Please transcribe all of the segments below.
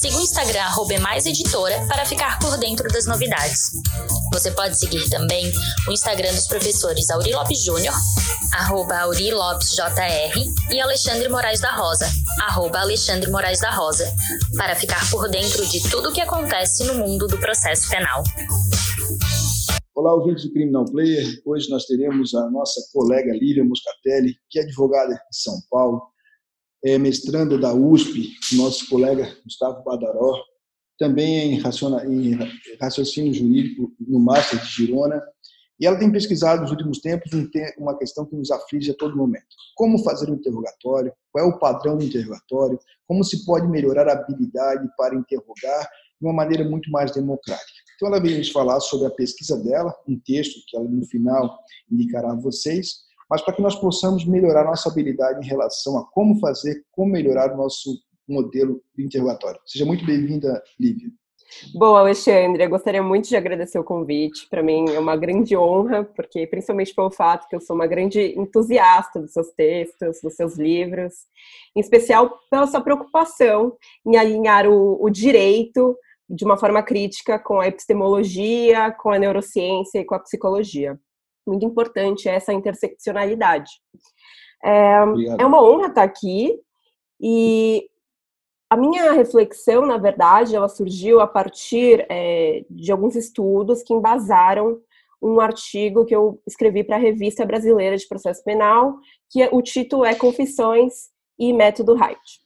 Siga o Instagram @emaiseditora para ficar por dentro das novidades. Você pode seguir também o Instagram dos professores Auri Lopes Júnior, arroba Auri Lopes JR, e Alexandre Moraes da Rosa, arroba Alexandre Moraes da Rosa, para ficar por dentro de tudo o que acontece no mundo do processo penal. Olá, ouvintes do Criminal Player. Hoje nós teremos a nossa colega Lívia Moscatelli, que é advogada de São Paulo, é mestranda da USP, nosso colega Gustavo Badaró, também em, em raciocínio jurídico no Master de Girona, e ela tem pesquisado nos últimos tempos uma questão que nos aflige a todo momento. Como fazer um interrogatório? Qual é o padrão do interrogatório? Como se pode melhorar a habilidade para interrogar de uma maneira muito mais democrática? Então, ela veio nos falar sobre a pesquisa dela, um texto que ela no final indicará a vocês, mas para que nós possamos melhorar nossa habilidade em relação a como fazer, como melhorar o nosso modelo de interrogatório. Seja muito bem-vinda, Lívia. Bom, Alexandre, eu gostaria muito de agradecer o convite. Para mim é uma grande honra, porque principalmente pelo fato que eu sou uma grande entusiasta dos seus textos, dos seus livros, em especial pela sua preocupação em alinhar o, o direito de uma forma crítica com a epistemologia, com a neurociência e com a psicologia. Muito importante essa interseccionalidade. É, é uma honra estar aqui e a minha reflexão, na verdade, ela surgiu a partir é, de alguns estudos que embasaram um artigo que eu escrevi para a Revista Brasileira de Processo Penal, que é, o título é Confissões e Método Wright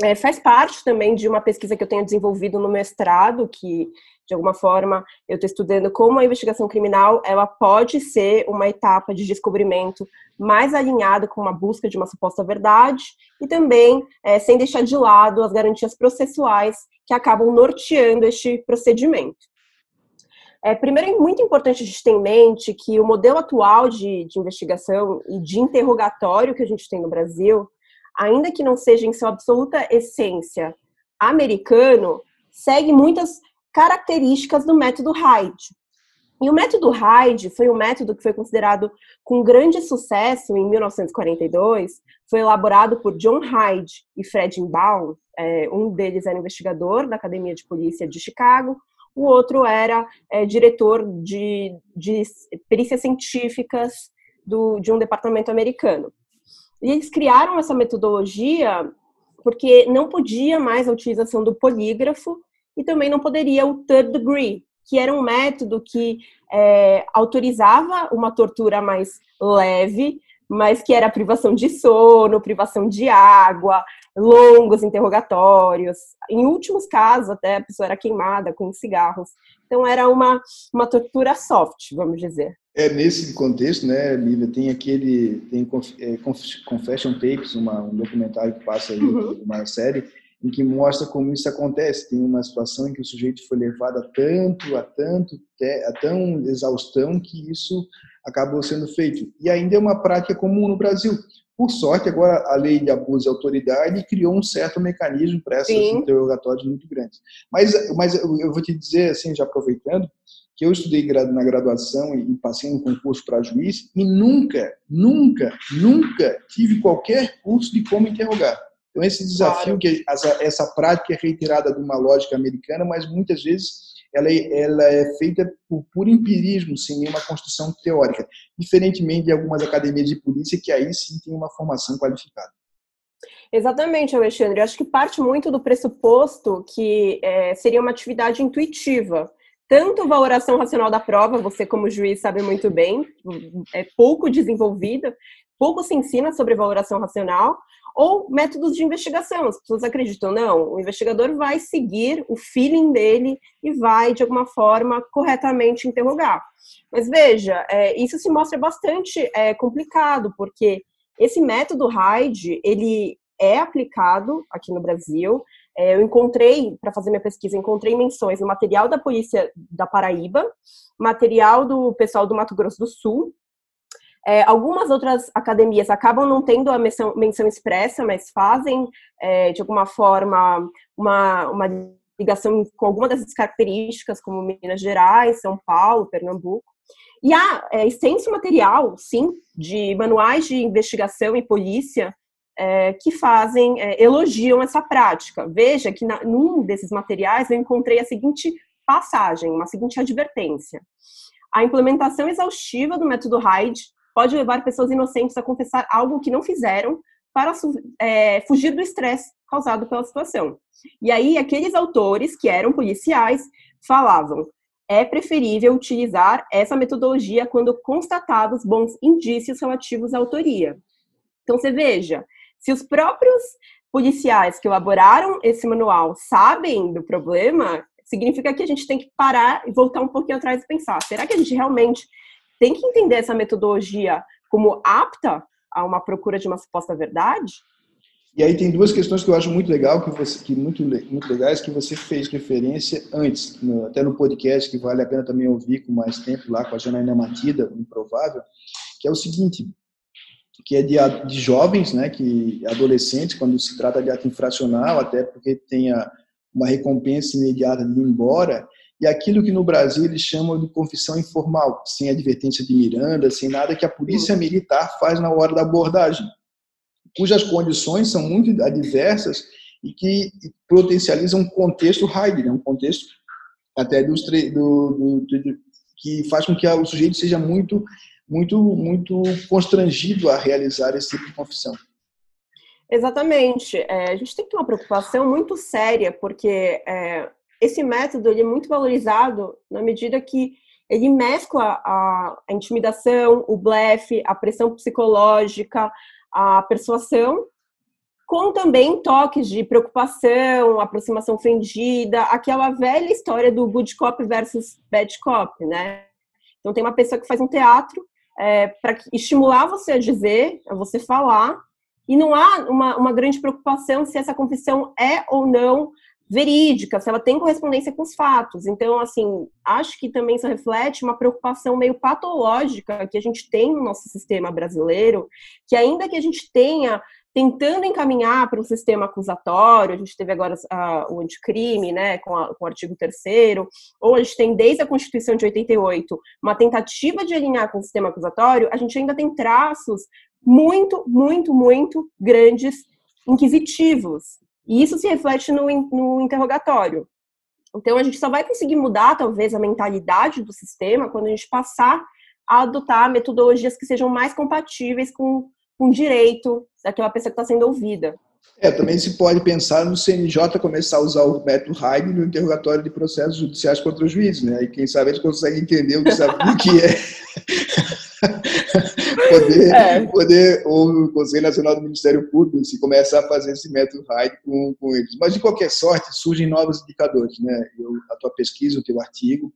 é, faz parte também de uma pesquisa que eu tenho desenvolvido no mestrado, que de alguma forma eu estou estudando como a investigação criminal ela pode ser uma etapa de descobrimento mais alinhada com uma busca de uma suposta verdade e também é, sem deixar de lado as garantias processuais que acabam norteando este procedimento. É, primeiro, é muito importante a gente ter em mente que o modelo atual de, de investigação e de interrogatório que a gente tem no Brasil ainda que não seja em sua absoluta essência americano, segue muitas características do método Hyde. E o método Hyde foi um método que foi considerado com grande sucesso em 1942, foi elaborado por John Hyde e Fred Baum, é, um deles era investigador da Academia de Polícia de Chicago, o outro era é, diretor de, de perícias científicas do, de um departamento americano. E eles criaram essa metodologia porque não podia mais a utilização do polígrafo e também não poderia o third degree, que era um método que é, autorizava uma tortura mais leve, mas que era privação de sono, privação de água, longos interrogatórios. Em últimos casos, até a pessoa era queimada com cigarros. Então, era uma, uma tortura soft, vamos dizer. É nesse contexto, né, Lívia, tem aquele tem é, Confession Tapes, uma, um documentário que passa aí, uhum. uma série em que mostra como isso acontece. Tem uma situação em que o sujeito foi levado a tanto, a tanto, a tão exaustão que isso acabou sendo feito. E ainda é uma prática comum no Brasil. Por sorte, agora a lei de abuso de autoridade criou um certo mecanismo para esses Sim. interrogatórios muito grandes. Mas, mas eu vou te dizer, assim, já aproveitando, que eu estudei na graduação e passei em concurso para juiz e nunca, nunca, nunca tive qualquer curso de como interrogar. Então, esse desafio, claro. que essa, essa prática é reiterada de uma lógica americana, mas muitas vezes ela é, ela é feita por puro empirismo, sem nenhuma construção teórica, diferentemente de algumas academias de polícia que aí sim tem uma formação qualificada. Exatamente, Alexandre. Eu acho que parte muito do pressuposto que é, seria uma atividade intuitiva tanto valoração racional da prova, você como juiz sabe muito bem, é pouco desenvolvida, pouco se ensina sobre valoração racional, ou métodos de investigação. As pessoas acreditam, não, o investigador vai seguir o feeling dele e vai, de alguma forma, corretamente interrogar. Mas veja, é, isso se mostra bastante é, complicado, porque esse método Hyde, ele é aplicado aqui no Brasil, é, eu encontrei, para fazer minha pesquisa, encontrei menções no material da Polícia da Paraíba, material do pessoal do Mato Grosso do Sul, É, algumas outras academias acabam não tendo a menção, menção expressa, mas fazem, é, de alguma forma, uma, uma ligação com alguma dessas características, como Minas Gerais, São Paulo, Pernambuco. E há é, extenso material, sim, de manuais de investigação e polícia é, que fazem, é, elogiam essa prática. Veja que na, num desses materiais eu encontrei a seguinte passagem, uma seguinte advertência. A implementação exaustiva do método Hyde pode levar pessoas inocentes a confessar algo que não fizeram para é, fugir do estresse causado pela situação. E aí, aqueles autores que eram policiais falavam: é preferível utilizar essa metodologia quando constatados bons indícios relativos à autoria. Então, você veja, se os próprios policiais que elaboraram esse manual sabem do problema, significa que a gente tem que parar e voltar um pouquinho atrás e pensar: será que a gente realmente tem que entender essa metodologia como apta a uma procura de uma suposta verdade? E aí tem duas questões que eu acho muito legal, que você, que muito, muito legais, que você fez referência antes, no, até no podcast, que vale a pena também ouvir com mais tempo lá com a Janaína Matida, Improvável, que é o seguinte, que é de, de jovens, né, que adolescentes, quando se trata de ato infracional, até porque tem a, uma recompensa imediata de ir embora, e aquilo que no Brasil eles chamam de confissão informal, sem advertência de Miranda, sem nada que a polícia militar faz na hora da abordagem, cujas condições são muito adversas e que potencializam um contexto Heidegger, um contexto até do, do, do, que faz com que o sujeito seja muito, muito, muito constrangido a realizar esse tipo de confissão. Exatamente. É, a gente tem que ter uma preocupação muito séria, porque é, esse método ele é muito valorizado na medida que ele mescla a, a intimidação, o blefe, a pressão psicológica, a persuasão, com também toques de preocupação, aproximação fendida, aquela velha história do good cop versus bad cop, né? Então tem uma pessoa que faz um teatro é, para estimular você a dizer, a você falar, e não há uma, uma grande preocupação se essa confissão é ou não verídica, se ela tem correspondência com os fatos. Então, assim, acho que também isso reflete uma preocupação meio patológica que a gente tem no nosso sistema brasileiro, que ainda que a gente tenha tentando encaminhar para um sistema acusatório, a gente teve agora uh, o anticrime, né, com, a, com o artigo 3 ou a gente tem desde a Constituição de 88 uma tentativa de alinhar com o sistema acusatório, a gente ainda tem traços muito, muito, muito grandes, inquisitivos. E isso se reflete no, no interrogatório. Então, a gente só vai conseguir mudar, talvez, a mentalidade do sistema quando a gente passar a adotar metodologias que sejam mais compatíveis com, com o direito daquela pessoa que está sendo ouvida. É, também se pode pensar no CNJ começar a usar o método Hyde no interrogatório de processos judiciais contra os juízes, né? E quem sabe eles conseguem entender o que, sabe, o que é poder, é. poder, ou o Conselho Nacional do Ministério Público, se começar a fazer esse método Hyde com, com eles. Mas, de qualquer sorte, surgem novos indicadores, né? Eu, a tua pesquisa, o teu artigo,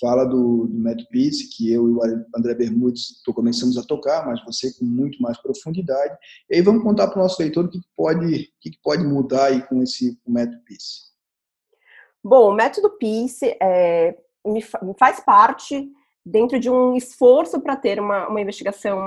fala do, do método PIS, que eu e o André Bermudes começamos a tocar, mas você com muito mais profundidade. E aí vamos contar para o nosso leitor o que pode, o que pode mudar aí com esse com o método PIS. Bom, o método PIS é, me faz parte dentro de um esforço para ter uma, uma investigação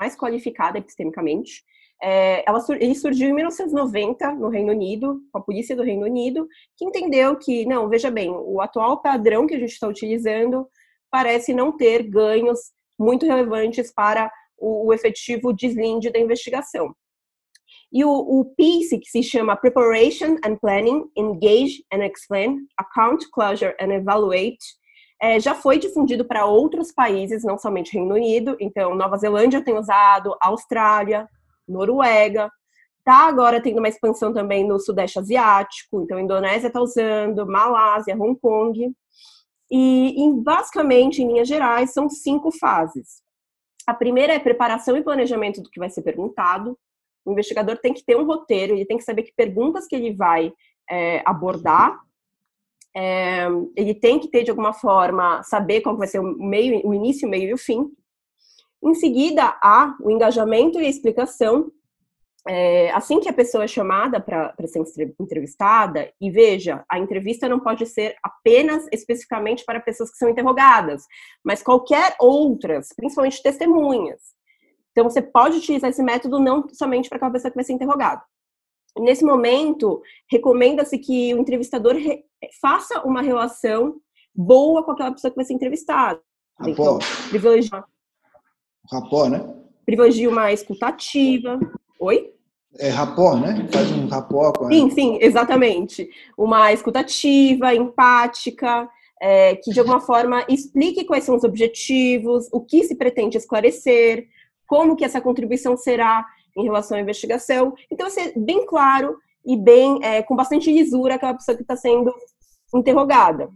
mais qualificada epistemicamente. É, ela, ele surgiu em 1990 no Reino Unido, com a polícia do Reino Unido, que entendeu que, não, veja bem, o atual padrão que a gente está utilizando parece não ter ganhos muito relevantes para o, o efetivo deslinde da investigação. E o, o PICE, que se chama Preparation and Planning, Engage and Explain, Account Closure and Evaluate, é, já foi difundido para outros países, não somente Reino Unido. Então, Nova Zelândia tem usado, Austrália, Noruega. Está agora tendo uma expansão também no Sudeste Asiático. Então, Indonésia está usando, Malásia, Hong Kong. E, e, basicamente, em linhas gerais, são cinco fases. A primeira é preparação e planejamento do que vai ser perguntado. O investigador tem que ter um roteiro, ele tem que saber que perguntas que ele vai é, abordar é, ele tem que ter de alguma forma saber qual vai ser o meio, o início, o meio e o fim. Em seguida, há o engajamento e a explicação. É, assim que a pessoa é chamada para ser entrevistada, e veja, a entrevista não pode ser apenas especificamente para pessoas que são interrogadas, mas qualquer outras, principalmente testemunhas. Então, você pode utilizar esse método não somente para aquela pessoa que vai ser interrogada. Nesse momento, recomenda-se que o entrevistador faça uma relação boa com aquela pessoa que vai ser entrevistada. Então, privilegiar. Rapó, né? Privilegia uma escutativa. Oi? É rapó, né? Faz um rapó com Sim, sim, exatamente. Uma escutativa, empática, é, que de alguma forma explique quais são os objetivos, o que se pretende esclarecer, como que essa contribuição será em relação à investigação. Então, ser bem claro e bem é, com bastante lisura aquela pessoa que está sendo interrogada.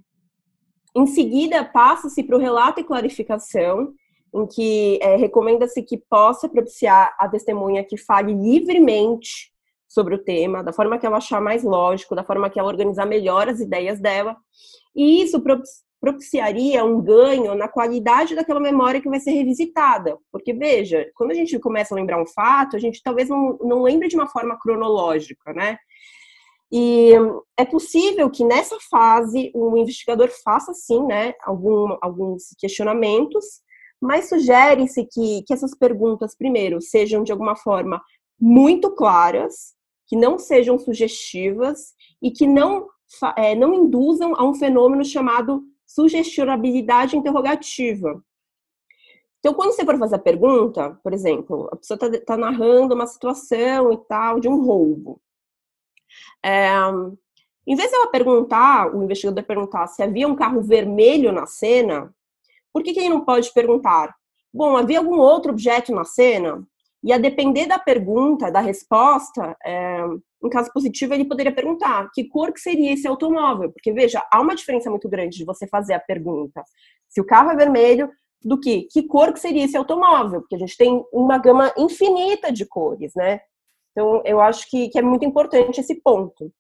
Em seguida, passa-se para o relato e clarificação, em que é, recomenda-se que possa propiciar a testemunha que fale livremente sobre o tema, da forma que ela achar mais lógico, da forma que ela organizar melhor as ideias dela. E isso propiciaria um ganho na qualidade daquela memória que vai ser revisitada. Porque, veja, quando a gente começa a lembrar um fato, a gente talvez não, não lembre de uma forma cronológica, né? E é possível que nessa fase o investigador faça, sim, né, algum, alguns questionamentos, mas sugere-se que, que essas perguntas, primeiro, sejam de alguma forma muito claras, que não sejam sugestivas e que não, é, não induzam a um fenômeno chamado sugestionabilidade interrogativa. Então, quando você for fazer a pergunta, por exemplo, a pessoa está tá narrando uma situação e tal de um roubo. É, em vez de ela perguntar, o investigador perguntar se havia um carro vermelho na cena, por que, que ele não pode perguntar? Bom, havia algum outro objeto na cena? E a depender da pergunta, da resposta, é, em caso positivo, ele poderia perguntar que cor que seria esse automóvel? Porque, veja, há uma diferença muito grande de você fazer a pergunta se o carro é vermelho do que que cor que seria esse automóvel? Porque a gente tem uma gama infinita de cores, né? Então, eu acho que, que é muito importante esse ponto.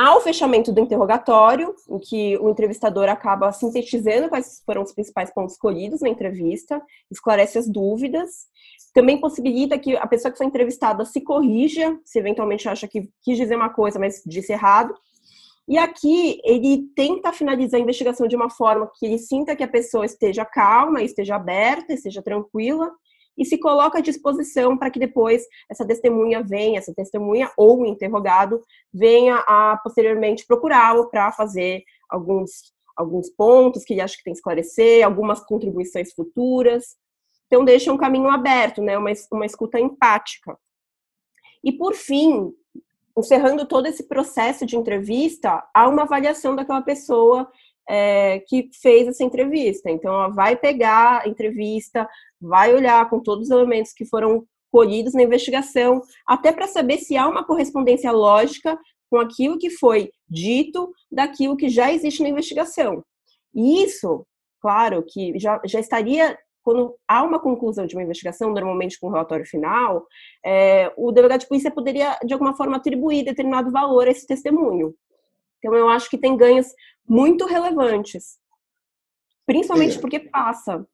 Há o fechamento do interrogatório, em que o entrevistador acaba sintetizando quais foram os principais pontos escolhidos na entrevista, esclarece as dúvidas, também possibilita que a pessoa que foi entrevistada se corrija, se eventualmente acha que quis dizer uma coisa, mas disse errado. E aqui ele tenta finalizar a investigação de uma forma que ele sinta que a pessoa esteja calma, esteja aberta, esteja tranquila, e se coloca à disposição para que depois essa testemunha venha, essa testemunha ou o interrogado venha a posteriormente procurá-lo para fazer alguns, alguns pontos que ele acha que tem que esclarecer, algumas contribuições futuras. Então, deixa um caminho aberto, né? uma, uma escuta empática. E, por fim, encerrando todo esse processo de entrevista, há uma avaliação daquela pessoa é, que fez essa entrevista. Então, ela vai pegar a entrevista, vai olhar com todos os elementos que foram colhidos na investigação, até para saber se há uma correspondência lógica com aquilo que foi dito daquilo que já existe na investigação. E isso, claro, que já, já estaria quando há uma conclusão de uma investigação, normalmente com um relatório final, é, o delegado de polícia poderia, de alguma forma, atribuir determinado valor a esse testemunho. Então, eu acho que tem ganhos muito relevantes, principalmente é. porque passa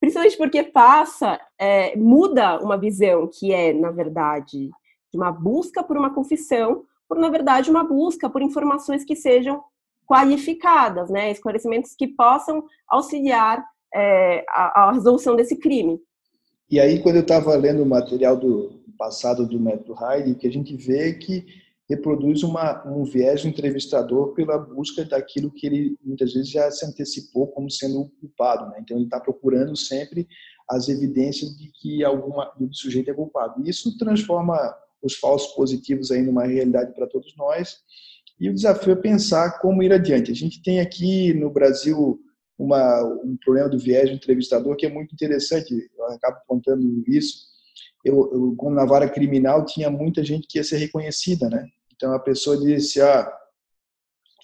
Principalmente porque passa, é, muda uma visão que é, na verdade, de uma busca por uma confissão, por, na verdade, uma busca por informações que sejam qualificadas, né? Esclarecimentos que possam auxiliar é, a, a, resolução desse crime. E aí, quando eu estava lendo o material do passado do método Heide, que a gente vê que reproduz uma, um viés do entrevistador pela busca daquilo que ele muitas vezes já se antecipou como sendo o culpado. Né? Então, ele está procurando sempre as evidências de que alguma, o sujeito é culpado. E isso transforma os falsos positivos aí numa realidade para todos nós. E o desafio é pensar como ir adiante. A gente tem aqui no Brasil uma, um problema do viés do entrevistador que é muito interessante. Eu acabo contando isso. Eu, eu, como na vara criminal, tinha muita gente que ia ser reconhecida, né? Então a pessoa disse: Ah,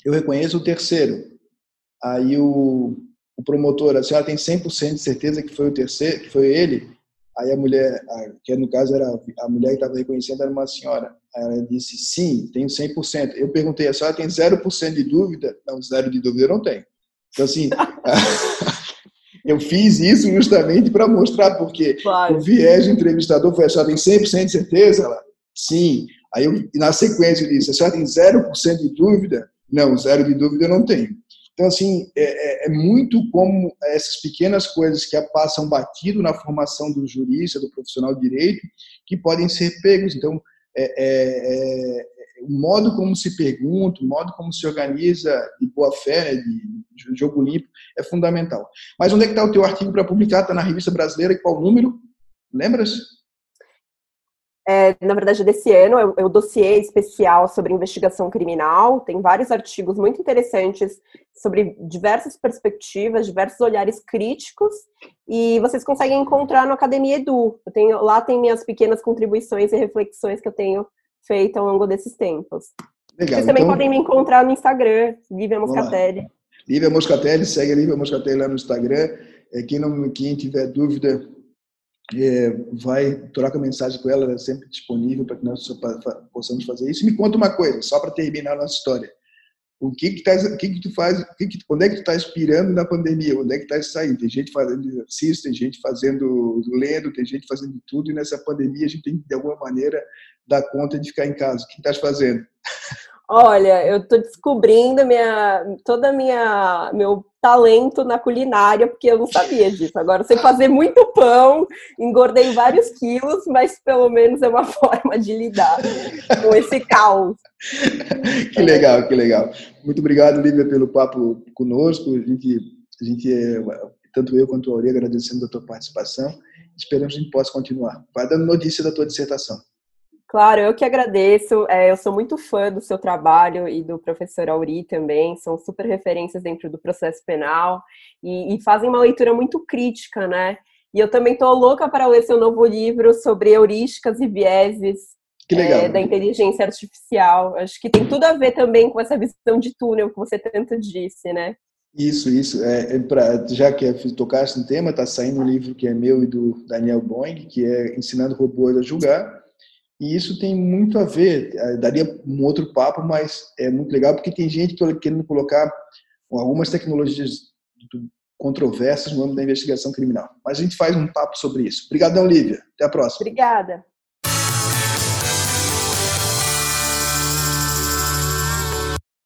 eu reconheço o terceiro. Aí o, o promotor, a senhora tem 100% de certeza que foi o terceiro, que foi ele? Aí a mulher, que no caso era a mulher que estava reconhecendo, era uma senhora. Aí ela disse: Sim, tenho 100%. Eu perguntei: A senhora tem 0% de dúvida? Não, zero de dúvida eu não tenho. Então, assim. eu fiz isso justamente para mostrar, porque claro. o viés do entrevistador foi: A senhora tem 100% de certeza? Ela, Sim. Aí, eu, na sequência, eu disse: a senhora tem 0% de dúvida? Não, zero de dúvida eu não tenho. Então, assim, é, é, é, muito como essas pequenas coisas que passam batido na formação do jurista, do profissional de direito, que podem ser pegos. Então, é, é, é o modo como se pergunta, o modo como se organiza de boa fé, né, de, jogo limpo, é fundamental. Mas onde é que está o teu artigo para publicar? Está na revista brasileira, qual número? Lembras? É, na verdade, desse ano, é o é dossiê especial sobre investigação criminal. Tem vários artigos muito interessantes sobre diversas perspectivas, diversos olhares críticos, e vocês conseguem encontrar no Academia Edu. Eu tenho, lá tem minhas pequenas contribuições e reflexões que eu tenho feito ao longo desses tempos. Legal, Vocês também então... podem me encontrar no Instagram, Lívia Moscatelli. Lívia Moscatelli, segue a Lívia Moscatelli lá no Instagram. É, quem, não, quem tiver dúvida, é, vai troca mensagem com ela, ela é sempre disponível para que nós possamos fazer isso. Me conta uma coisa, só para terminar a nossa história. O que que, tá, o que, que tu faz, que que, onde é que tu está inspirando na pandemia? Onde é que está saindo? Tem gente fazendo exercício, tem gente fazendo, lendo, tem gente fazendo tudo, e nessa pandemia a gente tem que, de alguma maneira, dar conta de ficar em casa. O que estás fazendo? Olha, eu estou descobrindo minha, toda minha meu talento na culinária, porque eu não sabia disso. Agora sei fazer muito pão, engordei vários quilos, mas pelo menos é uma forma de lidar com esse caos. Que legal, que legal. Muito obrigado, Lívia, pelo papo conosco. A gente, a gente é, tanto eu quanto a Aurea agradecendo a tua participação. Esperamos que a gente possa continuar. Vai dando notícia da tua dissertação. Claro, eu que agradeço. É, eu sou muito fã do seu trabalho e do professor Auri também. São super referências dentro do processo penal e, e fazem uma leitura muito crítica, né? E eu também estou louca para ler seu novo livro sobre heurísticas e vieses é, da inteligência artificial. Acho que tem tudo a ver também com essa visão de túnel que você tanto disse, né? Isso, isso. É, é pra, já que é, tocaste no tema, está saindo um livro que é meu e do Daniel Boing, que é Ensinando Robôs a Julgar e isso tem muito a ver, eh, daria um outro papo, mas é muito legal porque tem gente querendo colocar algumas tecnologias controversas no âmbito da investigação criminal. Mas a gente faz um papo sobre isso. Obrigadão, Lívia. Até a próxima. Obrigada.